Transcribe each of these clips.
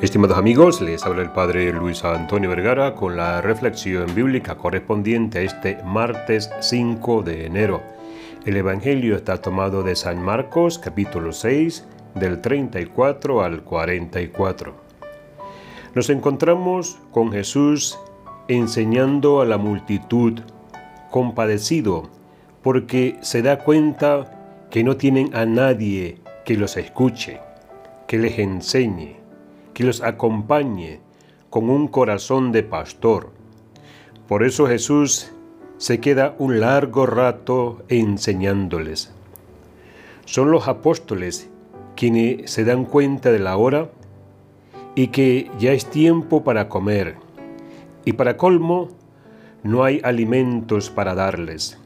Estimados amigos, les habla el Padre Luis Antonio Vergara con la reflexión bíblica correspondiente a este martes 5 de enero. El Evangelio está tomado de San Marcos capítulo 6 del 34 al 44. Nos encontramos con Jesús enseñando a la multitud, compadecido, porque se da cuenta que no tienen a nadie que los escuche, que les enseñe que los acompañe con un corazón de pastor. Por eso Jesús se queda un largo rato enseñándoles. Son los apóstoles quienes se dan cuenta de la hora y que ya es tiempo para comer. Y para colmo, no hay alimentos para darles.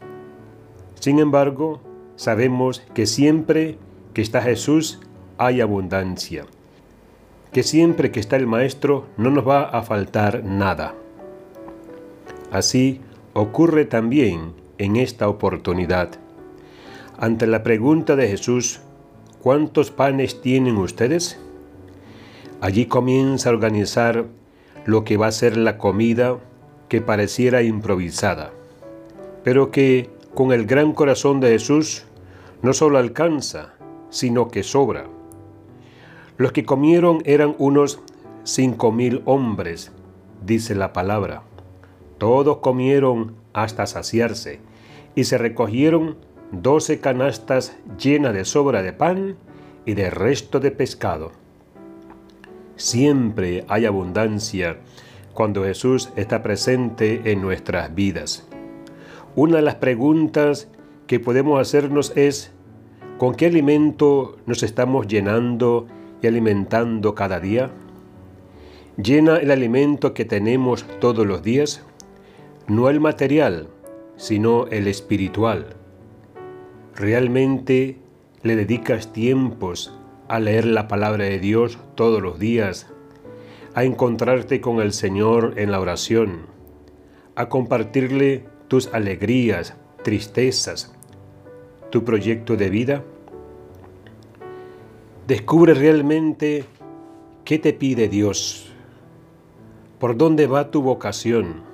Sin embargo, sabemos que siempre que está Jesús hay abundancia que siempre que está el Maestro no nos va a faltar nada. Así ocurre también en esta oportunidad. Ante la pregunta de Jesús, ¿cuántos panes tienen ustedes? Allí comienza a organizar lo que va a ser la comida que pareciera improvisada, pero que con el gran corazón de Jesús no solo alcanza, sino que sobra. Los que comieron eran unos cinco mil hombres, dice la palabra. Todos comieron hasta saciarse, y se recogieron doce canastas llenas de sobra de pan y de resto de pescado. Siempre hay abundancia cuando Jesús está presente en nuestras vidas. Una de las preguntas que podemos hacernos es, ¿con qué alimento nos estamos llenando y alimentando cada día? ¿Llena el alimento que tenemos todos los días? No el material, sino el espiritual. ¿Realmente le dedicas tiempos a leer la palabra de Dios todos los días, a encontrarte con el Señor en la oración, a compartirle tus alegrías, tristezas, tu proyecto de vida? Descubre realmente qué te pide Dios, por dónde va tu vocación,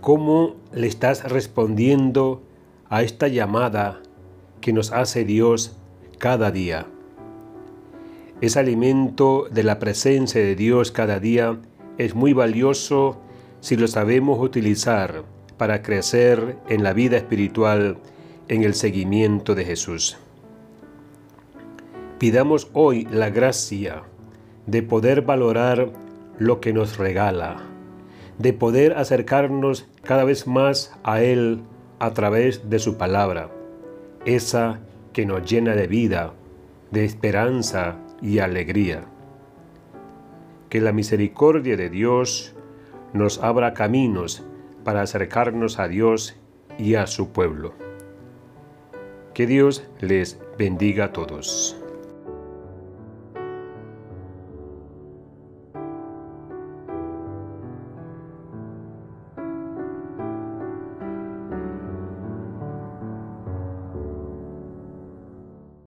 cómo le estás respondiendo a esta llamada que nos hace Dios cada día. Ese alimento de la presencia de Dios cada día es muy valioso si lo sabemos utilizar para crecer en la vida espiritual en el seguimiento de Jesús. Pidamos hoy la gracia de poder valorar lo que nos regala, de poder acercarnos cada vez más a Él a través de su palabra, esa que nos llena de vida, de esperanza y alegría. Que la misericordia de Dios nos abra caminos para acercarnos a Dios y a su pueblo. Que Dios les bendiga a todos.